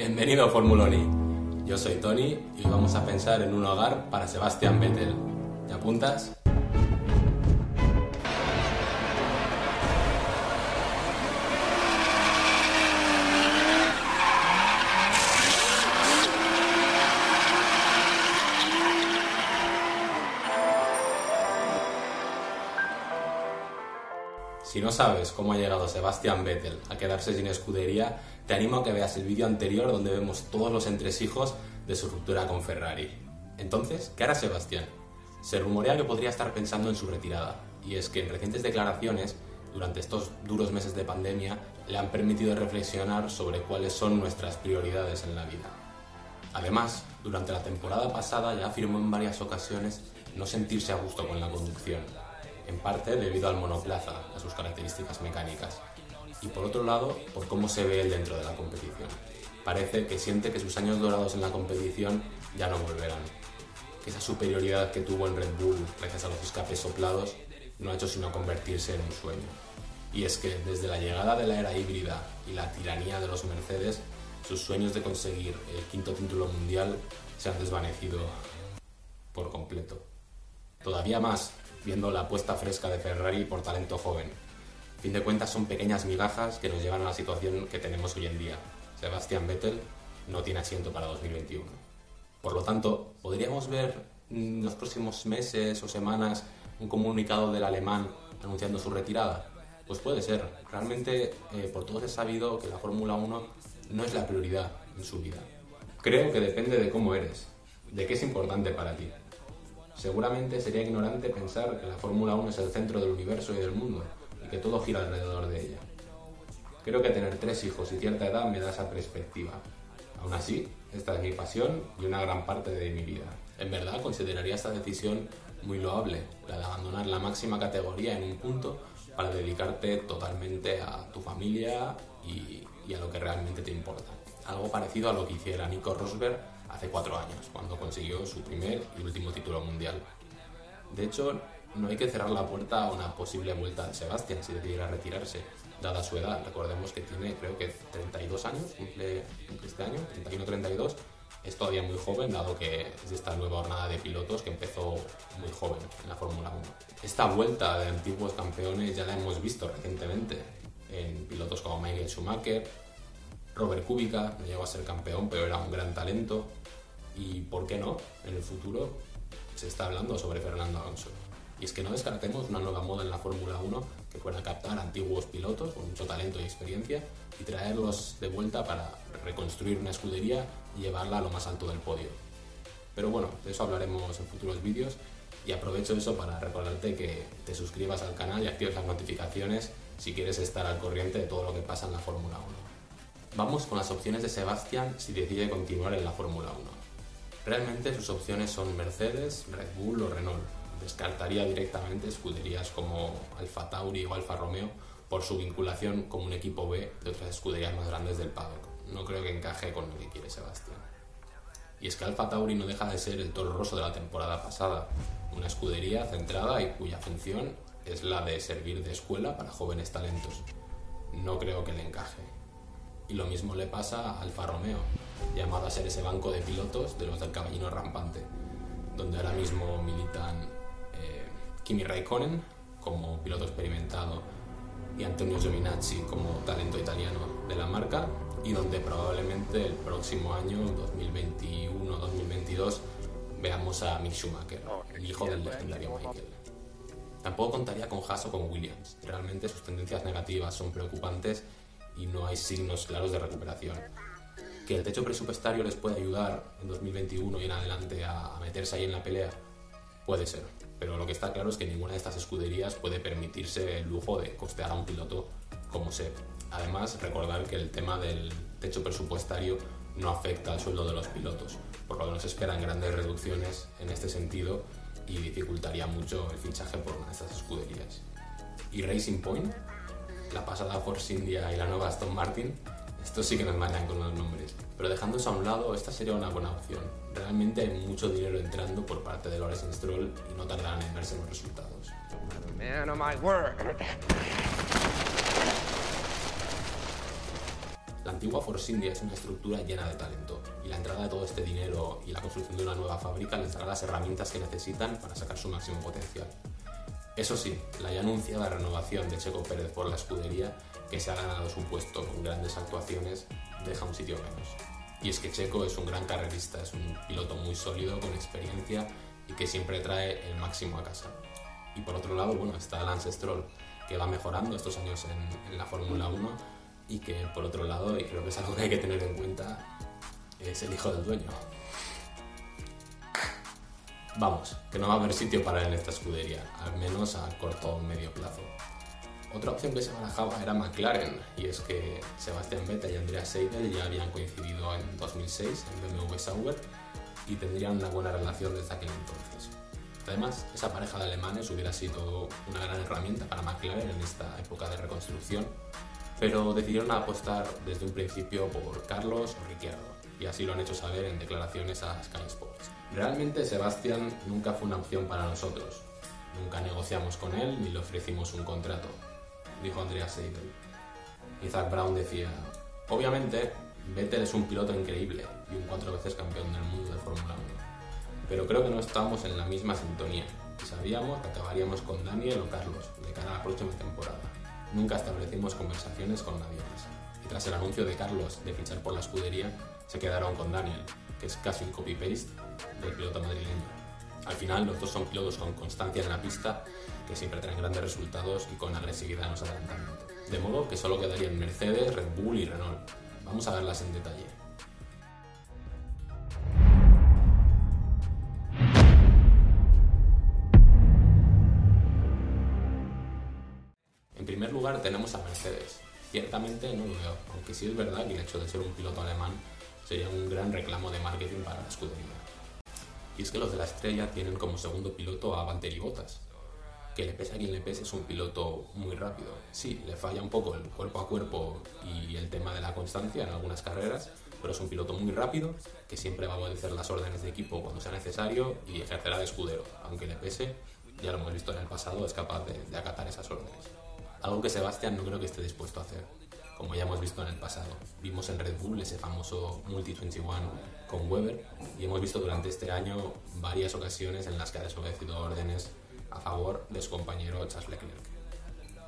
Bienvenido Formuloni. Yo soy Tony y hoy vamos a pensar en un hogar para Sebastian Vettel. ¿Te apuntas? Si no sabes cómo ha llegado Sebastian Vettel a quedarse sin escudería, te animo a que veas el vídeo anterior donde vemos todos los entresijos de su ruptura con Ferrari. Entonces, ¿qué hará Sebastián? Se rumorea que podría estar pensando en su retirada, y es que en recientes declaraciones, durante estos duros meses de pandemia, le han permitido reflexionar sobre cuáles son nuestras prioridades en la vida. Además, durante la temporada pasada ya afirmó en varias ocasiones no sentirse a gusto con la conducción, en parte debido al monoplaza, a sus características mecánicas, y por otro lado, por cómo se ve él dentro de la competición. Parece que siente que sus años dorados en la competición ya no volverán, que esa superioridad que tuvo en Red Bull gracias a los escapes soplados no ha hecho sino convertirse en un sueño. Y es que desde la llegada de la era híbrida y la tiranía de los Mercedes, sus sueños de conseguir el quinto título mundial se han desvanecido por completo. Todavía más viendo la apuesta fresca de Ferrari por talento joven. A fin de cuentas son pequeñas migajas que nos llevan a la situación que tenemos hoy en día. Sebastian Vettel no tiene asiento para 2021. Por lo tanto, podríamos ver en los próximos meses o semanas un comunicado del alemán anunciando su retirada. Pues puede ser. Realmente, eh, por todos es sabido que la Fórmula 1 no es la prioridad en su vida. Creo que depende de cómo eres, de qué es importante para ti. Seguramente sería ignorante pensar que la Fórmula 1 es el centro del universo y del mundo y que todo gira alrededor de ella. Creo que tener tres hijos y cierta edad me da esa perspectiva. Aún así, esta es mi pasión y una gran parte de mi vida. En verdad consideraría esta decisión muy loable, la de abandonar la máxima categoría en un punto para dedicarte totalmente a tu familia y, y a lo que realmente te importa. Algo parecido a lo que hiciera Nico Rosberg hace cuatro años, cuando consiguió su primer y último título mundial. De hecho, no hay que cerrar la puerta a una posible vuelta de Sebastián si decidiera retirarse, dada su edad. Recordemos que tiene, creo que 32 años, cumple, este año, 31-32. Es todavía muy joven, dado que es de esta nueva jornada de pilotos que empezó muy joven en la Fórmula 1. Esta vuelta de antiguos campeones ya la hemos visto recientemente en pilotos como Michael Schumacher, Robert Kubica, no llegó a ser campeón, pero era un gran talento y, ¿por qué no? En el futuro se está hablando sobre Fernando Alonso. Y es que no descartemos una nueva moda en la Fórmula 1 que pueda captar antiguos pilotos con mucho talento y experiencia y traerlos de vuelta para reconstruir una escudería y llevarla a lo más alto del podio. Pero bueno, de eso hablaremos en futuros vídeos y aprovecho eso para recordarte que te suscribas al canal y actives las notificaciones si quieres estar al corriente de todo lo que pasa en la Fórmula 1. Vamos con las opciones de Sebastián si decide continuar en la Fórmula 1. Realmente sus opciones son Mercedes, Red Bull o Renault. Descartaría directamente escuderías como Alfa Tauri o Alfa Romeo por su vinculación con un equipo B de otras escuderías más grandes del paddock. No creo que encaje con lo que quiere Sebastián. Y es que Alfa Tauri no deja de ser el toro roso de la temporada pasada, una escudería centrada y cuya función es la de servir de escuela para jóvenes talentos. No creo que le encaje. Y lo mismo le pasa a Alfa Romeo, llamado a ser ese banco de pilotos de los del caballino rampante, donde ahora mismo militan eh, Kimi Raikkonen como piloto experimentado y Antonio Giovinazzi como talento italiano de la marca y donde probablemente el próximo año, 2021-2022, veamos a Mick Schumacher, el hijo del legendario Michael. Tampoco contaría con Haas o con Williams. Realmente sus tendencias negativas son preocupantes y no hay signos claros de recuperación. Que el techo presupuestario les puede ayudar en 2021 y en adelante a meterse ahí en la pelea, puede ser. Pero lo que está claro es que ninguna de estas escuderías puede permitirse el lujo de costear a un piloto como se. Además, recordar que el tema del techo presupuestario no afecta al sueldo de los pilotos, por lo que no se esperan grandes reducciones en este sentido y dificultaría mucho el fichaje por una de estas escuderías. ¿Y Racing Point? La pasada Force India y la nueva Aston Martin, estos sí que nos mandan con los nombres. Pero dejando eso a un lado, esta sería una buena opción. Realmente hay mucho dinero entrando por parte de Lawrence Stroll y no tardarán en verse los resultados. La antigua Force India es una estructura llena de talento y la entrada de todo este dinero y la construcción de una nueva fábrica les dará las herramientas que necesitan para sacar su máximo potencial. Eso sí, la ya anunciada renovación de Checo Pérez por la escudería, que se ha ganado su puesto con grandes actuaciones, deja un sitio menos. Y es que Checo es un gran carrerista, es un piloto muy sólido, con experiencia y que siempre trae el máximo a casa. Y por otro lado, bueno, está Lance Stroll, que va mejorando estos años en, en la Fórmula 1 y que por otro lado, y creo que es algo que hay que tener en cuenta, es el hijo del dueño. Vamos, que no va a haber sitio para él en esta escudería, al menos a corto o medio plazo. Otra opción que se barajaba era McLaren, y es que Sebastián Vettel y Andrea Seidel ya habían coincidido en 2006 en BMW Sauber y tendrían una buena relación desde aquel entonces. Además, esa pareja de alemanes hubiera sido una gran herramienta para McLaren en esta época de reconstrucción, pero decidieron apostar desde un principio por Carlos o Ricciardo, y así lo han hecho saber en declaraciones a Sky Sports. Realmente Sebastián nunca fue una opción para nosotros. Nunca negociamos con él ni le ofrecimos un contrato, dijo Andrea Seidel. Isaac Brown decía, obviamente Vettel es un piloto increíble y un cuatro veces campeón del mundo de Fórmula 1, pero creo que no estábamos en la misma sintonía y sabíamos que acabaríamos con Daniel o Carlos de cara a la próxima temporada. Nunca establecimos conversaciones con nadie más. Y tras el anuncio de Carlos de fichar por la escudería, se quedaron con Daniel, que es casi un copy-paste del piloto madrileño. Al final, los dos son pilotos con constancia en la pista, que siempre traen grandes resultados y con agresividad en los adelantamientos. De modo que solo quedarían Mercedes, Red Bull y Renault. Vamos a verlas en detalle. En primer lugar tenemos a Mercedes. Ciertamente no lo veo, aunque sí es verdad que el hecho de ser un piloto alemán sería un gran reclamo de marketing para la escudería. Y es que los de la estrella tienen como segundo piloto a Valtteri Bottas, que le pese a quien le pese es un piloto muy rápido. Sí, le falla un poco el cuerpo a cuerpo y el tema de la constancia en algunas carreras, pero es un piloto muy rápido que siempre va a obedecer las órdenes de equipo cuando sea necesario y ejercerá de escudero. Aunque le pese, ya lo hemos visto en el pasado, es capaz de, de acatar esas órdenes. Algo que Sebastián no creo que esté dispuesto a hacer, como ya hemos visto en el pasado. Vimos en Red Bull ese famoso Multi-21 con Weber y hemos visto durante este año varias ocasiones en las que ha desobedecido órdenes a favor de su compañero Charles Leclerc.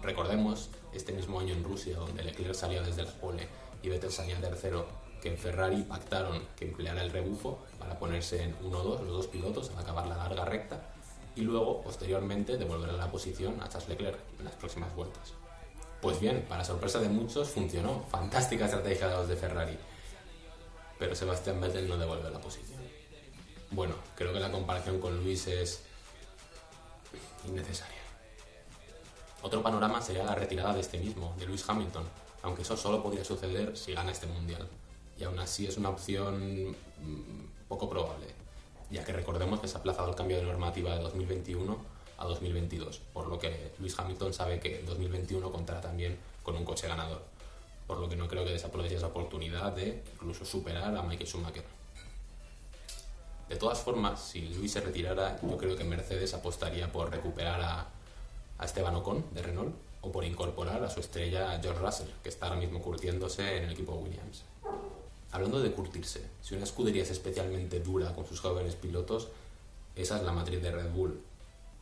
Recordemos este mismo año en Rusia, donde Leclerc salió desde la pole y Vettel salía tercero, que en Ferrari pactaron que empleara el rebufo para ponerse en 1-2 los dos pilotos al acabar la larga recta y luego, posteriormente, devolver la posición a Charles Leclerc en las próximas vueltas. Pues bien, para sorpresa de muchos, funcionó. Fantástica estrategia de los de Ferrari. Pero Sebastián Vettel no devuelve la posición. Bueno, creo que la comparación con Luis es innecesaria. Otro panorama sería la retirada de este mismo, de Lewis Hamilton, aunque eso solo podría suceder si gana este mundial. Y aún así es una opción poco probable, ya que recordemos que se ha aplazado el cambio de normativa de 2021 a 2022, por lo que Lewis Hamilton sabe que 2021 contará también con un coche ganador, por lo que no creo que desaproveche esa oportunidad de incluso superar a Michael Schumacher. De todas formas, si Luis se retirara, yo creo que Mercedes apostaría por recuperar a, a Esteban Ocon de Renault o por incorporar a su estrella George Russell, que está ahora mismo curtiéndose en el equipo Williams. Hablando de curtirse, si una escudería es especialmente dura con sus jóvenes pilotos, esa es la matriz de Red Bull.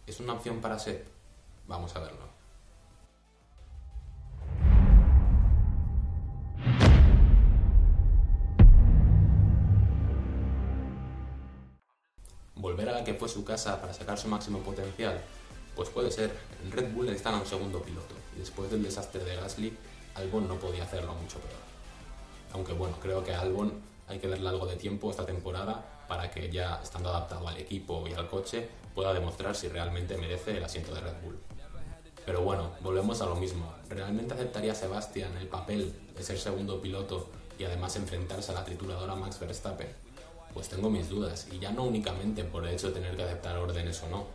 ¿Es una opción para Seb? Vamos a verlo. ¿Volver a la que fue su casa para sacar su máximo potencial? Pues puede ser. En Red Bull están a un segundo piloto y después del desastre de Gasly, Albon no podía hacerlo mucho peor. Aunque bueno, creo que Albon hay que darle algo de tiempo esta temporada para que ya estando adaptado al equipo y al coche pueda demostrar si realmente merece el asiento de Red Bull. Pero bueno, volvemos a lo mismo. ¿Realmente aceptaría Sebastián el papel de ser segundo piloto y además enfrentarse a la trituradora Max Verstappen? Pues tengo mis dudas, y ya no únicamente por el hecho de tener que aceptar órdenes o no,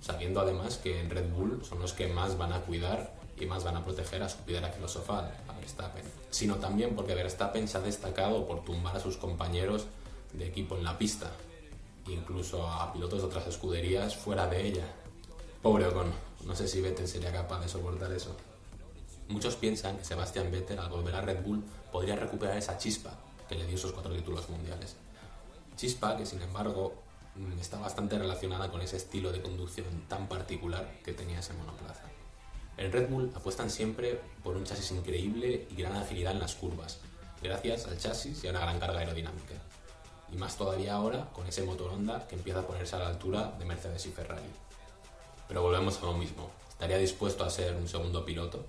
sabiendo además que en Red Bull son los que más van a cuidar y más van a proteger a su piedra filosofal, Verstappen, sino también porque Verstappen se ha destacado por tumbar a sus compañeros de equipo en la pista, incluso a pilotos de otras escuderías fuera de ella. Pobre Ocon, no sé si Vettel sería capaz de soportar eso. muchos piensan que Sebastian Vettel al volver a Red Bull podría recuperar esa chispa que le dio esos cuatro títulos mundiales. Chispa que sin embargo mm, está bastante relacionada con ese estilo de conducción tan particular que tenía ese monoplaza. En Red Bull apuestan siempre por un chasis increíble y gran agilidad en las curvas, gracias al chasis y a una gran carga aerodinámica. Y más todavía ahora con ese motor Honda que empieza a ponerse a la altura de Mercedes y Ferrari. Pero volvemos a lo mismo. ¿Estaría dispuesto a ser un segundo piloto?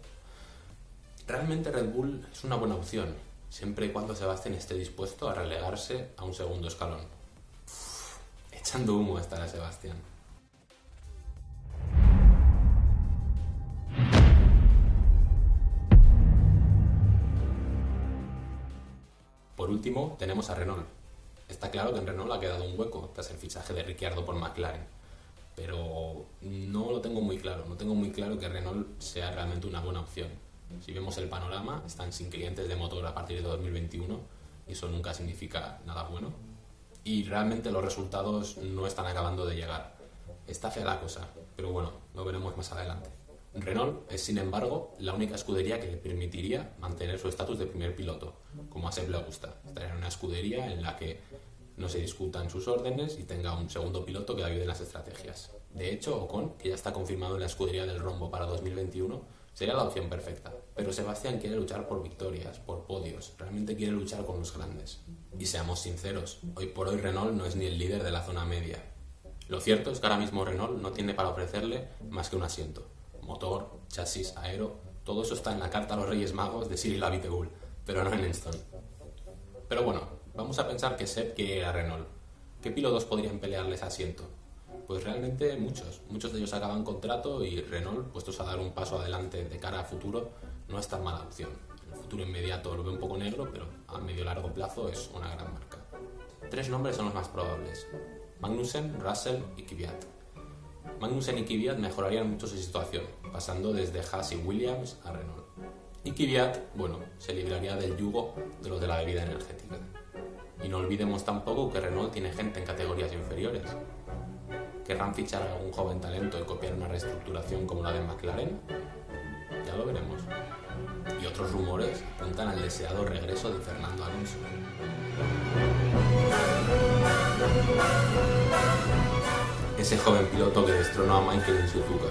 Realmente Red Bull es una buena opción, siempre y cuando Sebastián esté dispuesto a relegarse a un segundo escalón. echando humo estará Sebastián. Último, tenemos a Renault. Está claro que en Renault ha quedado un hueco tras el fichaje de Ricciardo por McLaren, pero no lo tengo muy claro. No tengo muy claro que Renault sea realmente una buena opción. Si vemos el panorama, están sin clientes de motor a partir de 2021 y eso nunca significa nada bueno. Y realmente los resultados no están acabando de llegar. Está fea la cosa, pero bueno, lo veremos más adelante. Renault es, sin embargo, la única escudería que le permitiría mantener su estatus de primer piloto, como a Seb le gusta. Estar en una escudería en la que no se discutan sus órdenes y tenga un segundo piloto que ayude en las estrategias. De hecho, Ocon, que ya está confirmado en la escudería del Rombo para 2021, sería la opción perfecta. Pero Sebastián quiere luchar por victorias, por podios, realmente quiere luchar con los grandes. Y seamos sinceros, hoy por hoy Renault no es ni el líder de la zona media. Lo cierto es que ahora mismo Renault no tiene para ofrecerle más que un asiento motor, chasis, aero, todo eso está en la carta a los Reyes Magos de Cyril Abiteboul, pero no en Enston. Pero bueno, vamos a pensar que Seb quiere a Renault. ¿Qué pilotos podrían pelearles asiento? Pues realmente muchos. Muchos de ellos acaban contrato y Renault, puestos a dar un paso adelante de cara a futuro, no es tan mala opción. El futuro inmediato lo ve un poco negro, pero a medio largo plazo es una gran marca. Tres nombres son los más probables. Magnussen, Russell y Kvyat. Magnussen y Kvyat mejorarían mucho su situación, pasando desde Haas y Williams a Renault. Y Kvyat, bueno, se libraría del yugo de los de la bebida energética. Y no olvidemos tampoco que Renault tiene gente en categorías inferiores. ¿Querrán fichar a algún joven talento y copiar una reestructuración como la de McLaren? Ya lo veremos. Y otros rumores apuntan al deseado regreso de Fernando Alonso. Ese joven piloto que destronó a Michael en Suzuka.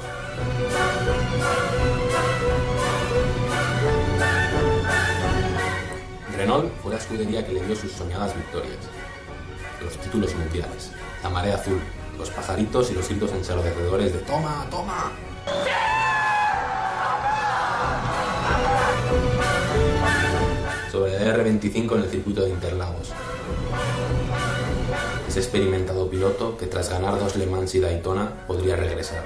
Renault fue la escudería que le dio sus soñadas victorias, los títulos mundiales, la marea azul, los pajaritos y los gritos ensordecedores de ¡Toma, toma! Sobre el R25 en el circuito de Interlagos, ese experimentado piloto que tras ganar dos Le Mans y Daytona podría regresar.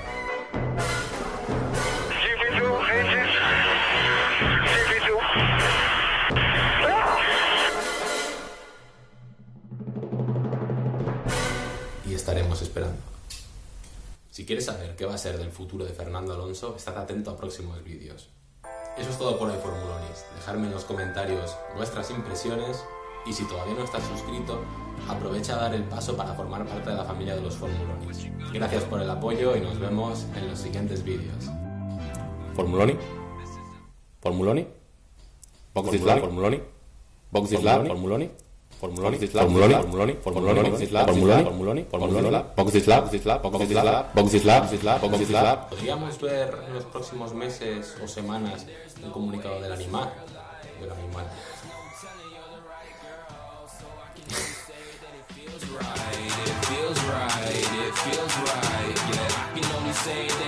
Y estaremos esperando. Si quieres saber qué va a ser del futuro de Fernando Alonso, estad atento a próximos vídeos. Eso es todo por hoy, Formulonis. Dejadme en los comentarios vuestras impresiones y si todavía no estás suscrito, aprovecha a dar el paso para formar parte de la familia de los Formulonis. Gracias por el apoyo y nos vemos en los siguientes vídeos. Formuloni. Formuloni. Box Islam. Formuloni. Box Islam. Formuloni. Formuloni. Formuloni. Formuloni. Formuloni. Formuloni. Formuloni. Formuloni. Box Islam. Box Islam. Box Islam. Box Islam. Box Islam. Box Islam. ¿Podríamos ver en los próximos meses o semanas el comunicado del animal? Del animal. Right, it feels right. Yeah, I can only say that